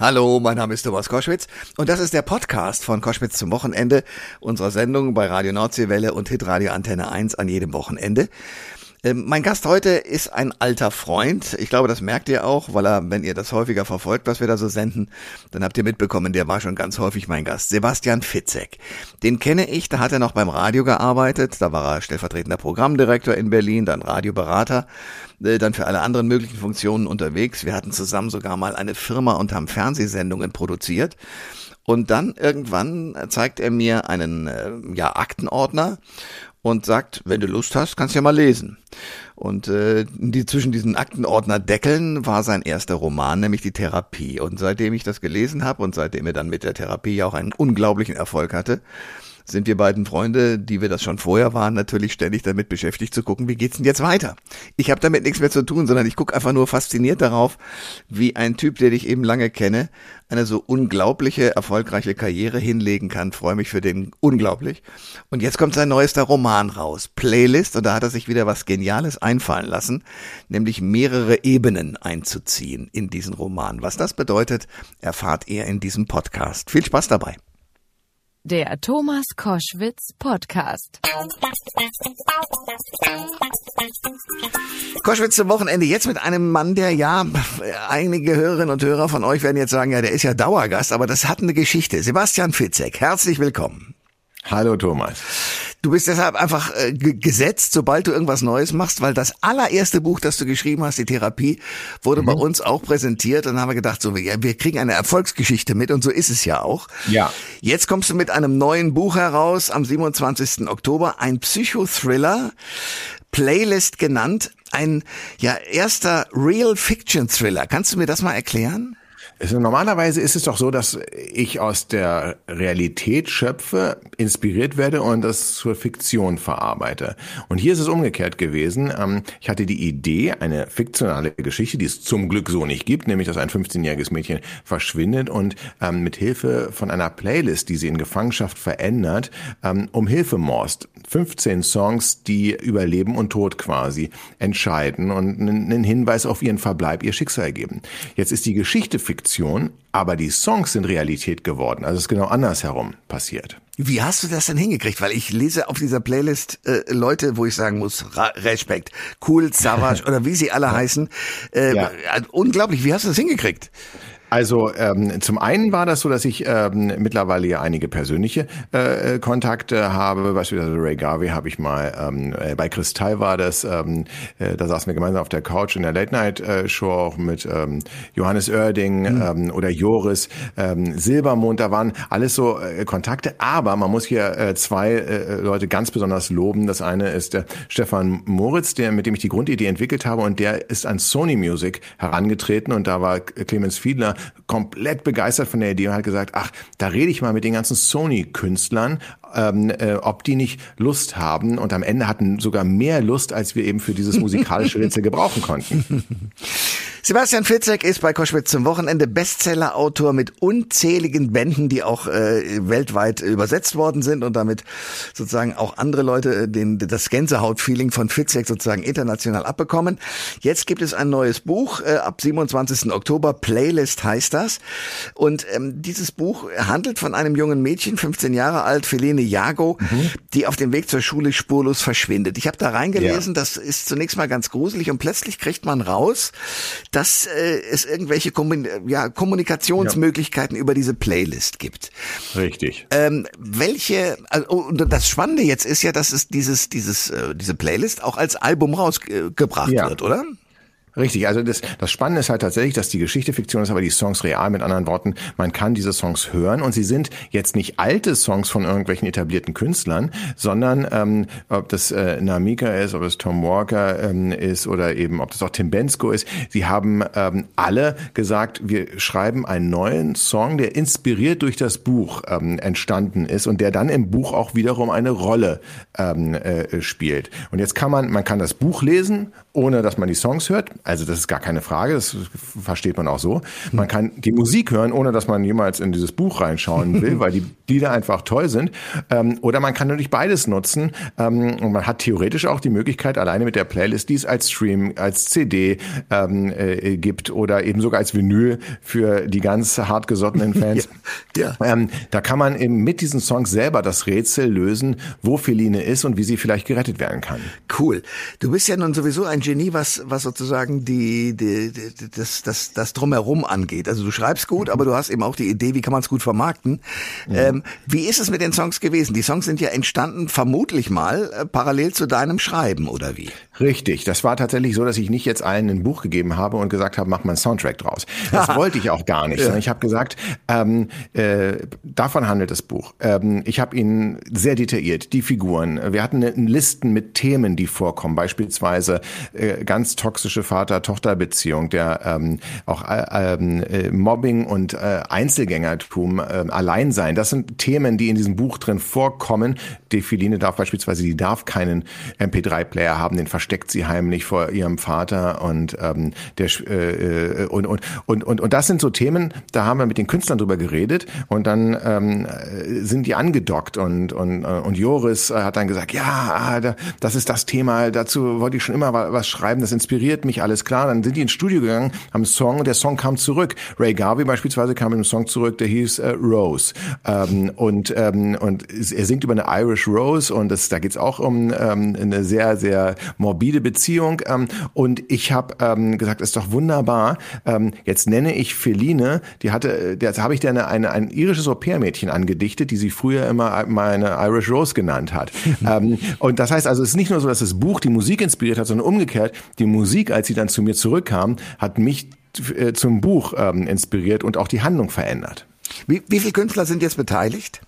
Hallo, mein Name ist Thomas Koschwitz und das ist der Podcast von Koschwitz zum Wochenende unserer Sendung bei Radio Nordseewelle und Hitradio Antenne 1 an jedem Wochenende. Ähm, mein Gast heute ist ein alter Freund. Ich glaube, das merkt ihr auch, weil er, wenn ihr das häufiger verfolgt, was wir da so senden, dann habt ihr mitbekommen, der war schon ganz häufig mein Gast. Sebastian Fitzek. Den kenne ich, da hat er noch beim Radio gearbeitet, da war er stellvertretender Programmdirektor in Berlin, dann Radioberater, äh, dann für alle anderen möglichen Funktionen unterwegs. Wir hatten zusammen sogar mal eine Firma und haben Fernsehsendungen produziert. Und dann irgendwann zeigt er mir einen äh, ja, Aktenordner und sagt, wenn du Lust hast, kannst du ja mal lesen. Und äh, die, zwischen diesen Aktenordner Deckeln war sein erster Roman, nämlich die Therapie. Und seitdem ich das gelesen habe und seitdem er dann mit der Therapie ja auch einen unglaublichen Erfolg hatte, sind wir beiden Freunde, die wir das schon vorher waren, natürlich ständig damit beschäftigt zu gucken, wie geht's denn jetzt weiter? Ich habe damit nichts mehr zu tun, sondern ich gucke einfach nur fasziniert darauf, wie ein Typ, den ich eben lange kenne, eine so unglaubliche, erfolgreiche Karriere hinlegen kann. Freue mich für den unglaublich. Und jetzt kommt sein neuester Roman raus, Playlist, und da hat er sich wieder was Geniales einfallen lassen, nämlich mehrere Ebenen einzuziehen in diesen Roman. Was das bedeutet, erfahrt ihr in diesem Podcast. Viel Spaß dabei. Der Thomas Koschwitz Podcast. Koschwitz zum Wochenende jetzt mit einem Mann, der ja, einige Hörerinnen und Hörer von euch werden jetzt sagen, ja, der ist ja Dauergast, aber das hat eine Geschichte. Sebastian Fitzek, herzlich willkommen. Hallo Thomas. Du bist deshalb einfach äh, gesetzt, sobald du irgendwas Neues machst, weil das allererste Buch, das du geschrieben hast, die Therapie, wurde mhm. bei uns auch präsentiert. Und dann haben wir gedacht, so, ja, wir kriegen eine Erfolgsgeschichte mit und so ist es ja auch. Ja. Jetzt kommst du mit einem neuen Buch heraus am 27. Oktober, ein Psychothriller, Playlist genannt, ein ja erster Real Fiction Thriller. Kannst du mir das mal erklären? Also normalerweise ist es doch so, dass ich aus der Realität schöpfe, inspiriert werde und das zur Fiktion verarbeite. Und hier ist es umgekehrt gewesen. Ähm, ich hatte die Idee, eine fiktionale Geschichte, die es zum Glück so nicht gibt, nämlich dass ein 15-jähriges Mädchen verschwindet und ähm, mit Hilfe von einer Playlist, die sie in Gefangenschaft verändert, ähm, um Hilfe morst. 15 Songs, die über Leben und Tod quasi entscheiden und einen Hinweis auf ihren Verbleib, ihr Schicksal geben. Jetzt ist die Geschichte fiktional Fiktion, aber die Songs sind Realität geworden. Also es ist genau andersherum passiert. Wie hast du das denn hingekriegt? Weil ich lese auf dieser Playlist äh, Leute, wo ich sagen muss, Ra Respekt, Cool, Savage oder wie sie alle heißen. Äh, ja. Unglaublich, wie hast du das hingekriegt? Also ähm, zum einen war das so, dass ich ähm, mittlerweile ja einige persönliche äh, äh, Kontakte habe. Beispielsweise Ray Garvey habe ich mal ähm, äh, bei Kristall war das. Ähm, äh, da saßen wir gemeinsam auf der Couch in der Late Night äh, Show auch mit ähm, Johannes Oerding mhm. ähm, oder Joris ähm, Silbermond. Da waren alles so äh, Kontakte. Aber man muss hier äh, zwei äh, Leute ganz besonders loben. Das eine ist der Stefan Moritz, der mit dem ich die Grundidee entwickelt habe und der ist an Sony Music herangetreten und da war Clemens Fiedler komplett begeistert von der Idee und hat gesagt, ach, da rede ich mal mit den ganzen Sony-Künstlern, ähm, äh, ob die nicht Lust haben. Und am Ende hatten sogar mehr Lust, als wir eben für dieses musikalische Rätsel gebrauchen konnten. Sebastian Fitzek ist bei Koschwitz zum Wochenende Bestseller-Autor mit unzähligen Bänden, die auch äh, weltweit übersetzt worden sind und damit sozusagen auch andere Leute äh, den, das Gänsehaut-Feeling von Fitzek sozusagen international abbekommen. Jetzt gibt es ein neues Buch, äh, ab 27. Oktober, Playlist heißt das. Und ähm, dieses Buch handelt von einem jungen Mädchen, 15 Jahre alt, Feline Jago, mhm. die auf dem Weg zur Schule spurlos verschwindet. Ich habe da reingelesen, ja. das ist zunächst mal ganz gruselig und plötzlich kriegt man raus, dass äh, es irgendwelche Kommun ja, Kommunikationsmöglichkeiten ja. über diese Playlist gibt. Richtig. Ähm, welche, also, und das Spannende jetzt ist ja, dass es dieses, dieses, äh, diese Playlist auch als Album rausgebracht ja. wird, oder? Richtig, also das, das Spannende ist halt tatsächlich, dass die Geschichte Fiktion ist, aber die Songs real. Mit anderen Worten, man kann diese Songs hören und sie sind jetzt nicht alte Songs von irgendwelchen etablierten Künstlern, sondern ähm, ob das äh, Namika ist, ob es Tom Walker ähm, ist oder eben ob das auch Tim Bensko ist. Sie haben ähm, alle gesagt, wir schreiben einen neuen Song, der inspiriert durch das Buch ähm, entstanden ist und der dann im Buch auch wiederum eine Rolle ähm, äh, spielt. Und jetzt kann man, man kann das Buch lesen, ohne dass man die Songs hört Also das ist gar keine Frage, das versteht man auch so. Man kann die Musik hören, ohne dass man jemals in dieses Buch reinschauen will, weil die Lieder einfach toll sind. Ähm, oder man kann natürlich beides nutzen. Ähm, und man hat theoretisch auch die Möglichkeit, alleine mit der Playlist, die es als Stream, als CD ähm, äh, gibt oder eben sogar als Vinyl für die ganz hartgesottenen Fans. ja, ja. Ähm, da kann man eben mit diesen Songs selber das Rätsel lösen, wo Feline ist und wie sie vielleicht gerettet werden kann. Cool. Du bist ja nun sowieso ein Genie, was, was sozusagen die, die, die das, das, das Drumherum angeht. Also du schreibst gut, aber du hast eben auch die Idee, wie kann man es gut vermarkten. Ja. Ähm, wie ist es mit den Songs gewesen? Die Songs sind ja entstanden, vermutlich mal, äh, parallel zu deinem Schreiben, oder wie? Richtig. Das war tatsächlich so, dass ich nicht jetzt allen ein Buch gegeben habe und gesagt habe, mach mal einen Soundtrack draus. Das wollte ich auch gar nicht. Ja. Ich habe gesagt, ähm, äh, davon handelt das Buch. Ähm, ich habe ihn sehr detailliert, die Figuren. Wir hatten Listen mit Themen, die vorkommen. Beispielsweise äh, ganz toxische Vater-Tochter-Beziehung, der ähm, auch äh, ähm, äh, Mobbing und äh, Einzelgängertum, äh, Alleinsein. Das sind Themen, die in diesem Buch drin vorkommen. Die Filine darf beispielsweise, die darf keinen MP3-Player haben, den versteckt sie heimlich vor ihrem Vater und ähm, der äh, und, und und und und das sind so Themen, da haben wir mit den Künstlern drüber geredet und dann ähm, sind die angedockt und und und Joris hat dann gesagt, ja, ah, das ist das Thema, dazu wollte ich schon immer was schreiben, das inspiriert mich, alles klar. Dann sind die ins Studio gegangen, haben einen Song und der Song kam zurück. Ray Garvey beispielsweise kam mit einem Song zurück, der hieß äh, Rose ähm, und ähm, und er singt über eine Irish Rose und das, da geht's auch um ähm, eine sehr sehr morbide Beziehung. Ähm, und ich habe ähm, gesagt, ist doch wunderbar. Ähm, jetzt nenne ich Feline, die hatte, jetzt habe ich dir eine, eine, ein irisches Au-pair-Mädchen angedichtet, die sie früher immer meine Irish Rose genannt hat. ähm, und das heißt also, es ist nicht nur so, dass das Buch die Musik inspiriert hat, sondern umgekehrt, die Musik, als sie dann zu mir zurückkam, hat mich äh, zum Buch ähm, inspiriert und auch die Handlung verändert. Wie, wie viele Künstler sind jetzt beteiligt?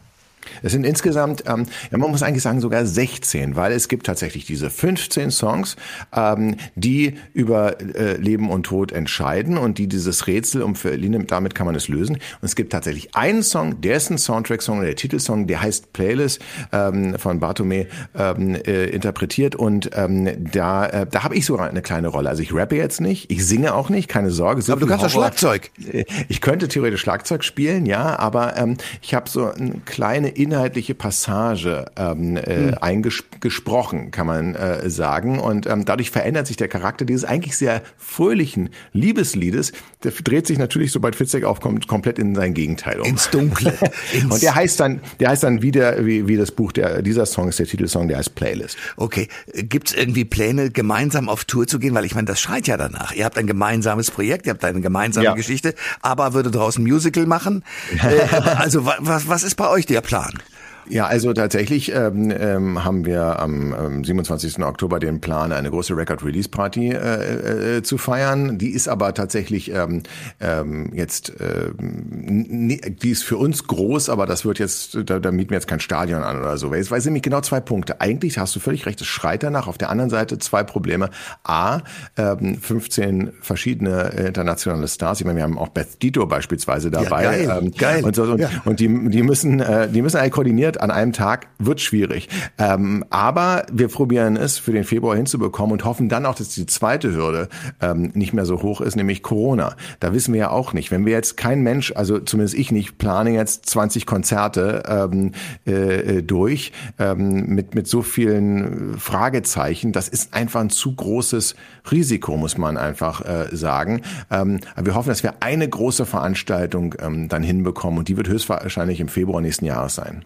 Es sind insgesamt, ähm, ja, man muss eigentlich sagen, sogar 16, weil es gibt tatsächlich diese 15 Songs, ähm, die über äh, Leben und Tod entscheiden und die dieses Rätsel um Verline, damit kann man es lösen. Und es gibt tatsächlich einen Song, der ist ein Soundtrack-Song, der Titelsong, der heißt Playlist ähm, von Bartome ähm, äh, interpretiert und ähm, da, äh, da habe ich sogar eine kleine Rolle. Also ich rappe jetzt nicht, ich singe auch nicht, keine Sorge. So aber du kannst doch Schlagzeug. Äh, ich könnte theoretisch Schlagzeug spielen, ja, aber ähm, ich habe so eine kleine inhaltliche Passage ähm, äh, hm. eingesprochen, kann man äh, sagen. Und ähm, dadurch verändert sich der Charakter dieses eigentlich sehr fröhlichen Liebesliedes. Der dreht sich natürlich, sobald Fitzek aufkommt, komplett in sein Gegenteil um. Ins Dunkle. Ins und der heißt dann, der heißt dann wieder, wie, wie das Buch, der, dieser Song ist der Titelsong, der heißt Playlist. Okay. Gibt's irgendwie Pläne, gemeinsam auf Tour zu gehen? Weil ich meine, das schreit ja danach. Ihr habt ein gemeinsames Projekt, ihr habt eine gemeinsame ja. Geschichte, aber würde draußen Musical machen. äh, also was, was ist bei euch der Plan? on. Ja, also tatsächlich ähm, ähm, haben wir am ähm, 27. Oktober den Plan, eine große Record-Release-Party äh, äh, zu feiern. Die ist aber tatsächlich ähm, ähm, jetzt, äh, die ist für uns groß, aber das wird jetzt, da, da mieten wir jetzt kein Stadion an oder so. Weil es nämlich genau zwei Punkte. Eigentlich hast du völlig recht, es schreit danach. Auf der anderen Seite zwei Probleme. A, ähm, 15 verschiedene internationale Stars. Ich meine, wir haben auch Beth Dito beispielsweise dabei. Ja, geil, ähm, geil. Und, so, und, ja. und die, die müssen, äh, die müssen alle koordiniert an einem Tag wird schwierig. Ähm, aber wir probieren es für den Februar hinzubekommen und hoffen dann auch, dass die zweite Hürde ähm, nicht mehr so hoch ist, nämlich Corona. Da wissen wir ja auch nicht. Wenn wir jetzt kein Mensch, also zumindest ich nicht, plane jetzt 20 Konzerte ähm, äh, äh, durch ähm, mit, mit so vielen Fragezeichen, das ist einfach ein zu großes Risiko, muss man einfach äh, sagen. Ähm, aber wir hoffen, dass wir eine große Veranstaltung ähm, dann hinbekommen und die wird höchstwahrscheinlich im Februar nächsten Jahres sein.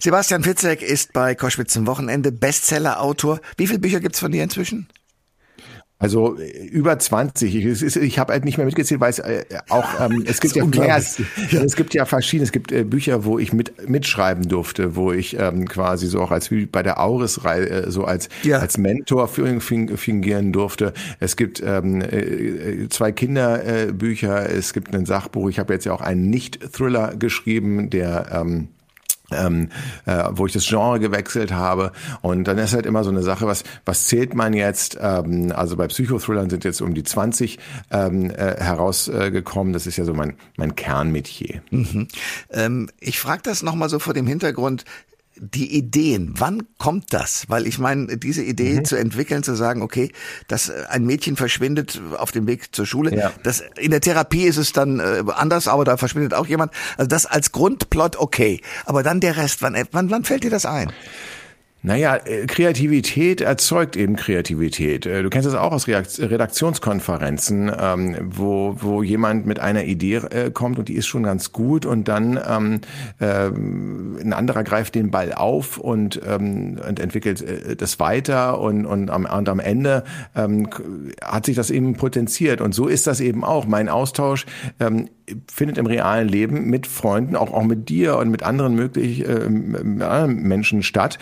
Sebastian Fitzek ist bei Koschwitz zum Wochenende Bestseller-Autor. Wie viele Bücher gibt's von dir inzwischen? Also äh, über 20. Ich, ich habe halt nicht mehr mitgezählt, weil es äh, auch ähm, es gibt ja, mehr, es, es gibt ja verschiedene. Es gibt äh, Bücher, wo ich mit mitschreiben durfte, wo ich ähm, quasi so auch als wie bei der Auris äh, so als ja. als Mentor fingieren durfte. Es gibt ähm, äh, zwei Kinderbücher. Es gibt ein Sachbuch. Ich habe jetzt ja auch einen Nicht-Thriller geschrieben, der ähm, ähm, äh, wo ich das Genre gewechselt habe. Und dann ist halt immer so eine Sache, was, was zählt man jetzt? Ähm, also bei Psychothrillern sind jetzt um die 20 ähm, äh, herausgekommen. das ist ja so mein, mein Kernmetier. Mhm. Ähm, ich frage das nochmal so vor dem Hintergrund, die Ideen, wann kommt das? Weil ich meine, diese Idee mhm. zu entwickeln, zu sagen, okay, dass äh, ein Mädchen verschwindet auf dem Weg zur Schule, ja. das, in der Therapie ist es dann äh, anders, aber da verschwindet auch jemand. Also das als Grundplot okay. Aber dann der Rest, wann, wann, wann fällt dir das ein? Naja, äh, Kreativität erzeugt eben Kreativität. Äh, du kennst das auch aus Redaktionskonferenzen, ähm, wo, wo jemand mit einer Idee äh, kommt und die ist schon ganz gut und dann ähm, äh, ein anderer greift den Ball auf und, ähm, und entwickelt das weiter und, und, am, und am Ende ähm, hat sich das eben potenziert. Und so ist das eben auch. Mein Austausch ähm, findet im realen Leben mit Freunden, auch, auch mit dir und mit anderen möglich äh, Menschen statt.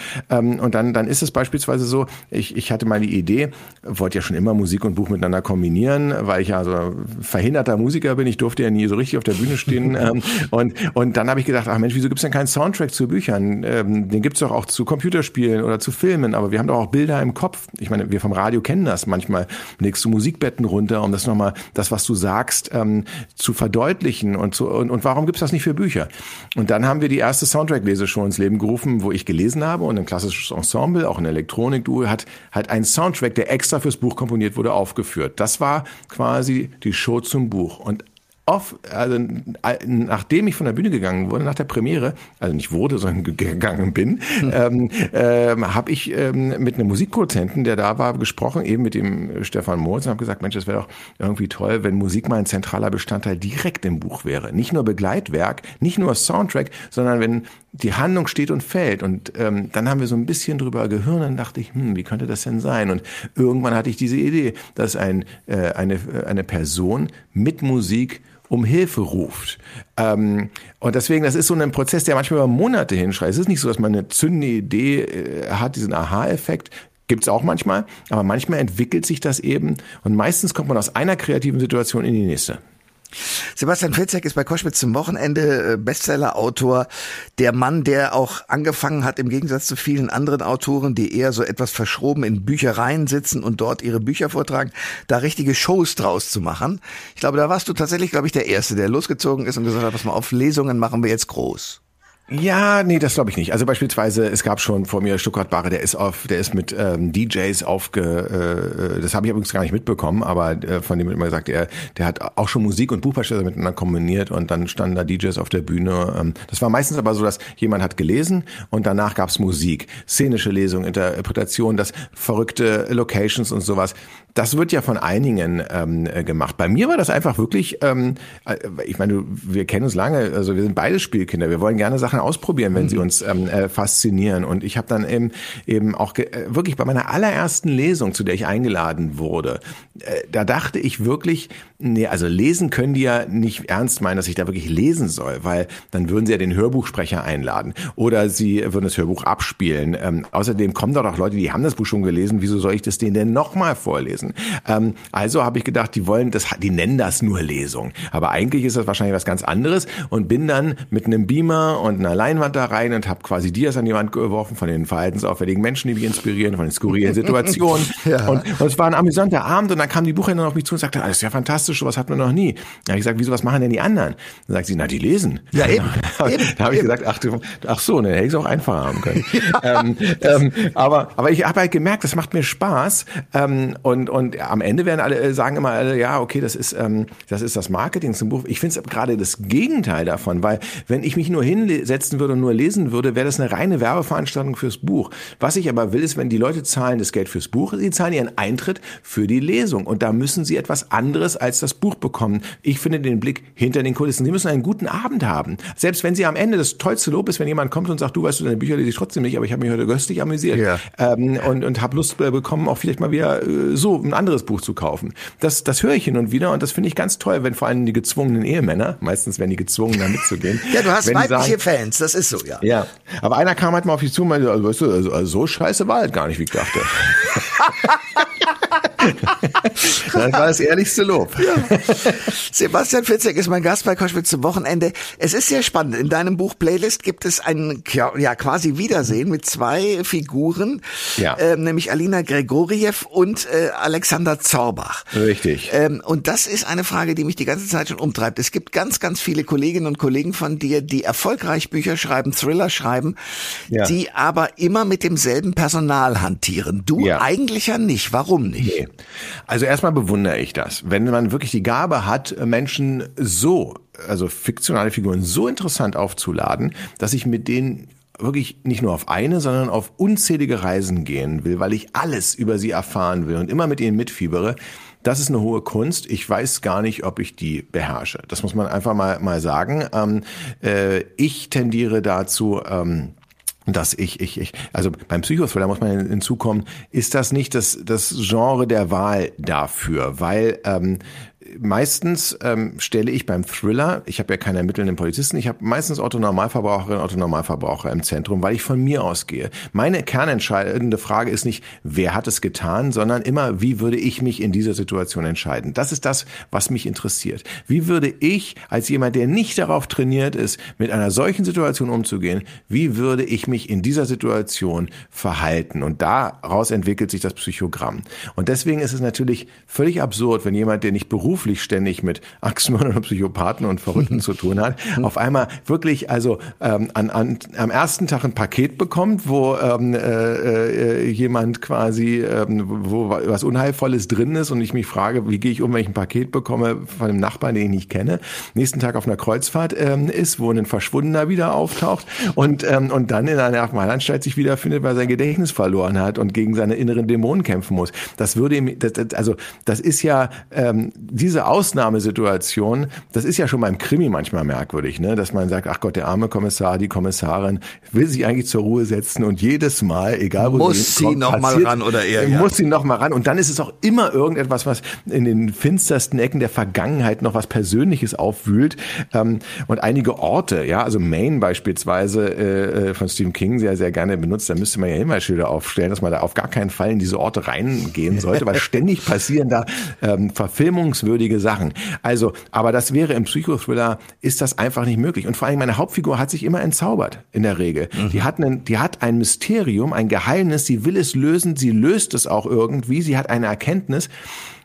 Ähm, und dann, dann ist es beispielsweise so, ich, ich hatte mal die Idee, wollte ja schon immer Musik und Buch miteinander kombinieren, weil ich ja so verhinderter Musiker bin. Ich durfte ja nie so richtig auf der Bühne stehen. ähm, und, und dann habe ich gedacht, ach Mensch, wieso gibt's denn keinen Soundtrack zu Büchern? Ähm, den gibt's doch auch zu Computerspielen oder zu Filmen, aber wir haben doch auch Bilder im Kopf. Ich meine, wir vom Radio kennen das. Manchmal legst du Musikbetten runter, um das nochmal, das, was du sagst, ähm, zu verdeutlichen und so und, und warum gibt's das nicht für Bücher? Und dann haben wir die erste Soundtrack-Leseshow ins Leben gerufen, wo ich gelesen habe und ein klassisches Ensemble, auch ein Elektronik-Duo, hat, hat einen Soundtrack, der extra fürs Buch komponiert wurde, aufgeführt. Das war quasi die Show zum Buch. Und oft, also nachdem ich von der Bühne gegangen wurde, nach der Premiere, also nicht wurde, sondern gegangen bin, hm. ähm, ähm, habe ich ähm, mit einem Musikproduzenten, der da war, gesprochen, eben mit dem Stefan Moritz und habe gesagt, Mensch, das wäre doch irgendwie toll, wenn Musik mal ein zentraler Bestandteil direkt im Buch wäre. Nicht nur Begleitwerk, nicht nur Soundtrack, sondern wenn die Handlung steht und fällt. Und ähm, dann haben wir so ein bisschen drüber gehört und dachte ich, hm, wie könnte das denn sein? Und irgendwann hatte ich diese Idee, dass ein, äh, eine, eine Person mit Musik um Hilfe ruft. Ähm, und deswegen, das ist so ein Prozess, der manchmal über Monate hinschreit. Es ist nicht so, dass man eine zündende Idee äh, hat, diesen Aha-Effekt. Gibt's auch manchmal, aber manchmal entwickelt sich das eben und meistens kommt man aus einer kreativen Situation in die nächste. Sebastian Filzek ist bei Koschwitz zum Wochenende äh, Bestseller-Autor. Der Mann, der auch angefangen hat, im Gegensatz zu vielen anderen Autoren, die eher so etwas verschroben in Büchereien sitzen und dort ihre Bücher vortragen, da richtige Shows draus zu machen. Ich glaube, da warst du tatsächlich, glaube ich, der Erste, der losgezogen ist und gesagt hat, pass mal auf, Lesungen machen wir jetzt groß. Ja, nee, das glaube ich nicht. Also beispielsweise, es gab schon vor mir Stuttgart Barre, der ist auf, der ist mit ähm, DJs aufge, äh, das habe ich übrigens gar nicht mitbekommen, aber äh, von dem wird immer gesagt, er, der hat auch schon Musik und Buch miteinander kombiniert und dann standen da DJs auf der Bühne. Ähm, das war meistens aber so, dass jemand hat gelesen und danach gab's Musik, szenische Lesung, Interpretation, das verrückte Locations und sowas. Das wird ja von einigen ähm, äh, gemacht. Bei mir war das einfach wirklich, ähm, äh, ich meine, wir kennen uns lange, also wir sind beide Spielkinder, wir wollen gerne Sachen ausprobieren, wenn mhm. sie uns ähm, äh, faszinieren. Und ich habe dann eben, eben auch äh, wirklich bei meiner allerersten Lesung, zu der ich eingeladen wurde, äh, da dachte ich wirklich, nee, also lesen können die ja nicht ernst meinen, dass ich da wirklich lesen soll, weil dann würden sie ja den Hörbuchsprecher einladen oder sie würden das Hörbuch abspielen. Ähm, außerdem kommen da doch Leute, die haben das Buch schon gelesen, wieso soll ich das denen denn nochmal vorlesen? Ähm, also habe ich gedacht, die wollen das, die nennen das nur Lesung. Aber eigentlich ist das wahrscheinlich was ganz anderes und bin dann mit einem Beamer und einer Leinwand da rein und habe quasi Dias an die Wand geworfen von den verhaltensauffälligen Menschen, die mich inspirieren, von den skurrilen Situationen. ja. und, und, es war ein amüsanter Abend und dann kam die Buchhändlerin auf mich zu und sagte, ah, das ist ja fantastisch, sowas hat man noch nie. Da habe ich gesagt, wieso, was machen denn die anderen? Dann sagt sie, na, die lesen. Ja, eben. da habe ich gesagt, ach, du, ach so, ne, hätte ich es auch einfacher haben können. ähm, ähm, aber, aber ich habe halt gemerkt, das macht mir Spaß. Ähm, und, und am Ende werden alle, äh, sagen immer alle, ja, okay, das ist, ähm, das ist das Marketing zum Buch. Ich finde es gerade das Gegenteil davon, weil wenn ich mich nur hinsetzen würde und nur lesen würde, wäre das eine reine Werbeveranstaltung fürs Buch. Was ich aber will, ist, wenn die Leute zahlen das Geld fürs Buch, sie zahlen ihren Eintritt für die Lesung. Und da müssen sie etwas anderes als das Buch bekommen. Ich finde den Blick hinter den Kulissen. Sie müssen einen guten Abend haben. Selbst wenn sie am Ende das tollste Lob ist, wenn jemand kommt und sagt, du weißt du, deine Bücher lese ich trotzdem nicht, aber ich habe mich heute köstlich amüsiert. Ja. Ähm, und und habe Lust äh, bekommen, auch vielleicht mal wieder äh, so ein anderes Buch zu kaufen. Das, das höre ich hin und wieder und das finde ich ganz toll, wenn vor allem die gezwungenen Ehemänner, meistens werden die gezwungen, da mitzugehen. ja, du hast weibliche sagen, Fans, das ist so, ja. Ja, aber einer kam halt mal auf dich zu und meinte, also, weißt du, also, also so scheiße war halt gar nicht, wie ich dachte. das war das ehrlichste Lob. Ja. Sebastian Fitzek ist mein Gast bei Koschwitz zum Wochenende. Es ist sehr spannend. In deinem Buch Playlist gibt es ein ja quasi Wiedersehen mit zwei Figuren, ja. äh, nämlich Alina Gregoriev und äh, Alexander Zorbach. Richtig. Ähm, und das ist eine Frage, die mich die ganze Zeit schon umtreibt. Es gibt ganz, ganz viele Kolleginnen und Kollegen von dir, die erfolgreich Bücher schreiben, Thriller schreiben, ja. die aber immer mit demselben Personal hantieren. Du ja. eigentlich ja nicht. Warum nicht? Nee. Also erstmal bewundere ich das. Wenn man wirklich die Gabe hat, Menschen so, also fiktionale Figuren so interessant aufzuladen, dass ich mit denen wirklich nicht nur auf eine, sondern auf unzählige Reisen gehen will, weil ich alles über sie erfahren will und immer mit ihnen mitfiebere. Das ist eine hohe Kunst. Ich weiß gar nicht, ob ich die beherrsche. Das muss man einfach mal, mal sagen. Ähm, äh, ich tendiere dazu, ähm, dass ich, ich, ich, also beim Psychothriller muss man hinzukommen, ist das nicht das, das Genre der Wahl dafür, weil ähm, meistens ähm, stelle ich beim Thriller, ich habe ja keine ermittelnden Polizisten, ich habe meistens Otto Normalverbraucherinnen, Otto Normalverbraucher im Zentrum, weil ich von mir ausgehe. Meine kernentscheidende Frage ist nicht, wer hat es getan, sondern immer, wie würde ich mich in dieser Situation entscheiden? Das ist das, was mich interessiert. Wie würde ich als jemand, der nicht darauf trainiert ist, mit einer solchen Situation umzugehen, wie würde ich mich in dieser Situation verhalten? Und daraus entwickelt sich das Psychogramm. Und deswegen ist es natürlich völlig absurd, wenn jemand, der nicht beruflich beruflich ständig mit Axtmördern und Psychopathen und Verrückten zu tun hat, auf einmal wirklich also ähm, an, an, am ersten Tag ein Paket bekommt, wo ähm, äh, äh, jemand quasi, ähm, wo was Unheilvolles drin ist und ich mich frage, wie gehe ich um, wenn ich ein Paket bekomme von einem Nachbarn, den ich nicht kenne, nächsten Tag auf einer Kreuzfahrt ähm, ist, wo ein Verschwundener wieder auftaucht und, ähm, und dann in einer Nervenheilanstalt sich wiederfindet, weil sein Gedächtnis verloren hat und gegen seine inneren Dämonen kämpfen muss. Das würde ihm, das, das, also das ist ja ähm, diese Ausnahmesituation, das ist ja schon beim Krimi manchmal merkwürdig, ne? dass man sagt, ach Gott, der arme Kommissar, die Kommissarin will sich eigentlich zur Ruhe setzen und jedes Mal, egal wo muss sie, sie noch mal ran oder eher ja. muss sie noch mal ran und dann ist es auch immer irgendetwas, was in den finstersten Ecken der Vergangenheit noch was Persönliches aufwühlt ähm, und einige Orte, ja, also Maine beispielsweise äh, äh, von Stephen King sehr sehr gerne benutzt, da müsste man ja Hinweisschilder aufstellen, dass man da auf gar keinen Fall in diese Orte reingehen sollte, weil ständig passieren da ähm, verfilmungswürdige merkwürdige Sachen. Also, aber das wäre im Psychothriller, ist das einfach nicht möglich. Und vor allem meine Hauptfigur hat sich immer entzaubert, in der Regel. Mhm. Die, hat einen, die hat ein Mysterium, ein Geheimnis, sie will es lösen, sie löst es auch irgendwie, sie hat eine Erkenntnis.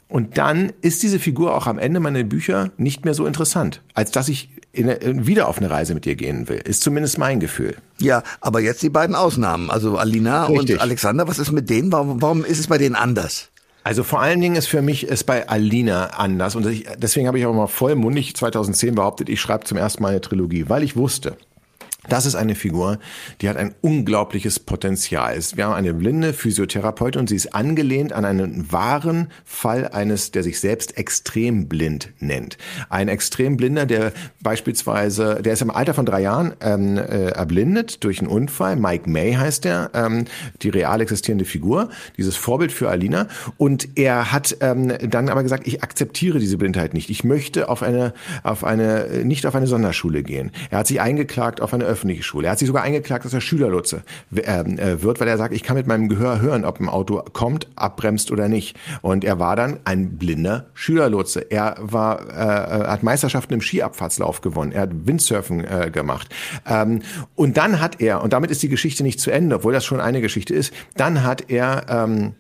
Und dann ist diese Figur auch am Ende meiner Bücher nicht mehr so interessant, als dass ich in, wieder auf eine Reise mit ihr gehen will. Ist zumindest mein Gefühl. Ja, aber jetzt die beiden Ausnahmen. Also Alina Richtig. und Alexander, was ist mit denen? Warum, warum ist es bei denen anders? Also vor allen Dingen ist für mich es bei Alina anders. Und deswegen habe ich auch mal vollmundig 2010 behauptet, ich schreibe zum ersten Mal eine Trilogie, weil ich wusste, das ist eine Figur, die hat ein unglaubliches Potenzial. Wir haben eine blinde Physiotherapeutin und sie ist angelehnt an einen wahren Fall eines, der sich selbst extrem blind nennt. Ein extrem blinder, der beispielsweise, der ist im Alter von drei Jahren ähm, äh, erblindet durch einen Unfall. Mike May heißt er, ähm, die real existierende Figur, dieses Vorbild für Alina. Und er hat ähm, dann aber gesagt, ich akzeptiere diese Blindheit nicht. Ich möchte auf eine, auf eine, nicht auf eine Sonderschule gehen. Er hat sich eingeklagt auf eine öffentliche Schule. Er hat sich sogar eingklagt, dass er Schülerlotse ähm, äh, wird, weil er sagt, ich kann mit meinem Gehör hören, ob ein Auto kommt, abbremst oder nicht. Und er war dann ein blinder Schülerlotse. Er war, äh, hat Meisterschaften im Skiabfahrtslauf gewonnen. Er hat Windsurfen äh, gemacht. Ähm, und dann hat er, und damit ist die Geschichte nicht zu Ende, obwohl das schon eine Geschichte ist, dann hat er ähm,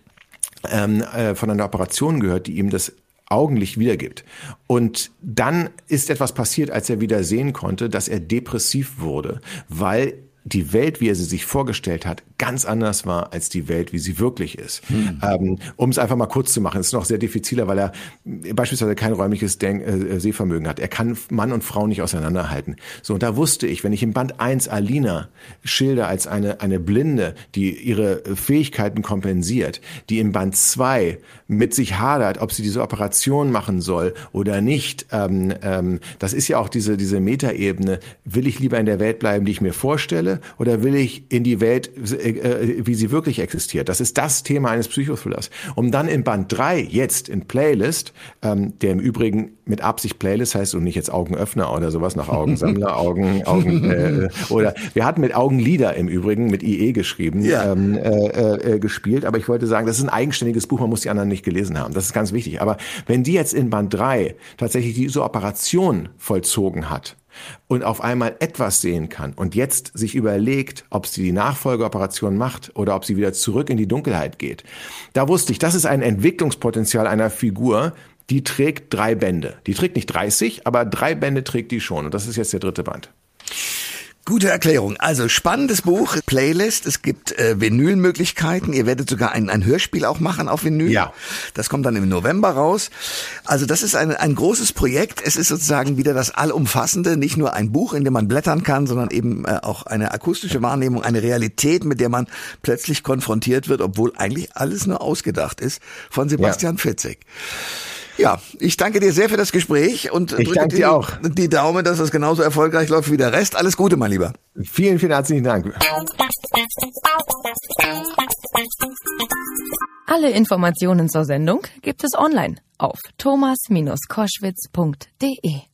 ähm, äh, von einer Operation gehört, die ihm das Augenlicht wiedergibt. Und dann ist etwas passiert, als er wieder sehen konnte, dass er depressiv wurde, weil die Welt, wie er sie sich vorgestellt hat, ganz anders war als die Welt, wie sie wirklich ist. Hm. Ähm, um es einfach mal kurz zu machen, ist noch sehr diffiziler, weil er beispielsweise kein räumliches Denk äh, Sehvermögen hat. Er kann Mann und Frau nicht auseinanderhalten. So, und da wusste ich, wenn ich im Band 1 Alina schilder als eine, eine Blinde, die ihre Fähigkeiten kompensiert, die im Band 2 mit sich hadert, ob sie diese Operation machen soll oder nicht, ähm, ähm, das ist ja auch diese, diese Metaebene, will ich lieber in der Welt bleiben, die ich mir vorstelle, vorstelle oder will ich in die Welt, äh, wie sie wirklich existiert? Das ist das Thema eines Psychothrillers. Um dann in Band 3, jetzt in Playlist, ähm, der im Übrigen mit Absicht Playlist heißt und nicht jetzt Augenöffner oder sowas nach Augensammler, Augen, Augen äh, oder wir hatten mit Augenlieder im Übrigen mit IE geschrieben, ja. ähm, äh, äh, gespielt, aber ich wollte sagen, das ist ein eigenständiges Buch, man muss die anderen nicht gelesen haben. Das ist ganz wichtig. Aber wenn die jetzt in Band 3 tatsächlich diese Operation vollzogen hat, und auf einmal etwas sehen kann und jetzt sich überlegt, ob sie die Nachfolgeoperation macht oder ob sie wieder zurück in die Dunkelheit geht. Da wusste ich, das ist ein Entwicklungspotenzial einer Figur, die trägt drei Bände. Die trägt nicht 30, aber drei Bände trägt die schon. Und das ist jetzt der dritte Band. Gute Erklärung. Also spannendes Buch, Playlist. Es gibt äh, Vinylmöglichkeiten. Ihr werdet sogar ein, ein Hörspiel auch machen auf Vinyl. Ja. Das kommt dann im November raus. Also das ist ein, ein großes Projekt. Es ist sozusagen wieder das Allumfassende. Nicht nur ein Buch, in dem man blättern kann, sondern eben äh, auch eine akustische Wahrnehmung, eine Realität, mit der man plötzlich konfrontiert wird, obwohl eigentlich alles nur ausgedacht ist von Sebastian ja. Fitzig. Ja, ich danke dir sehr für das Gespräch und ich drücke dir auch die Daumen, dass es genauso erfolgreich läuft wie der Rest. Alles Gute, mein Lieber. Vielen, vielen herzlichen Dank. Alle Informationen zur Sendung gibt es online auf thomas-koschwitz.de.